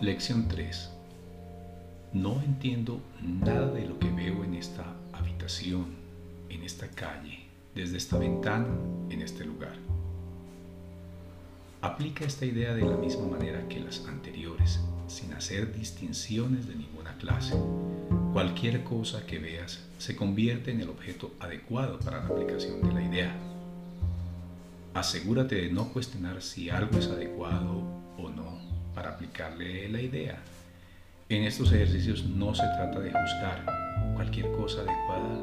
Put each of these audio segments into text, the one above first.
Lección 3. No entiendo nada de lo que veo en esta habitación, en esta calle, desde esta ventana, en este lugar. Aplica esta idea de la misma manera que las anteriores, sin hacer distinciones de ninguna clase. Cualquier cosa que veas se convierte en el objeto adecuado para la aplicación de la idea. Asegúrate de no cuestionar si algo es adecuado para aplicarle la idea. En estos ejercicios no se trata de juzgar. Cualquier cosa adecuada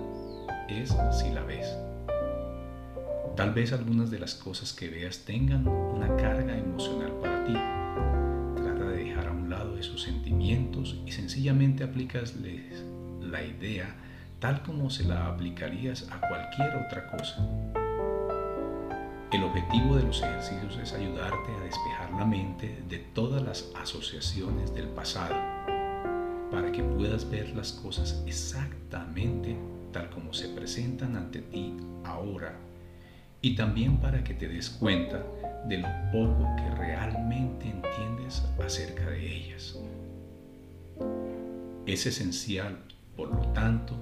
es si la ves. Tal vez algunas de las cosas que veas tengan una carga emocional para ti. Trata de dejar a un lado esos sentimientos y sencillamente aplicasles la idea tal como se la aplicarías a cualquier otra cosa. El objetivo de los ejercicios es ayudarte a despejar de todas las asociaciones del pasado para que puedas ver las cosas exactamente tal como se presentan ante ti ahora y también para que te des cuenta de lo poco que realmente entiendes acerca de ellas. Es esencial, por lo tanto,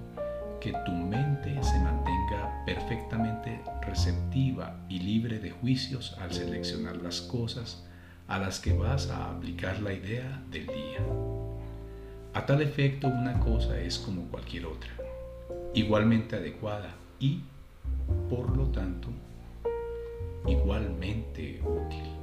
que tu mente se mantenga perfectamente receptiva y libre de juicios al seleccionar las cosas a las que vas a aplicar la idea del día. A tal efecto, una cosa es como cualquier otra, igualmente adecuada y, por lo tanto, igualmente útil.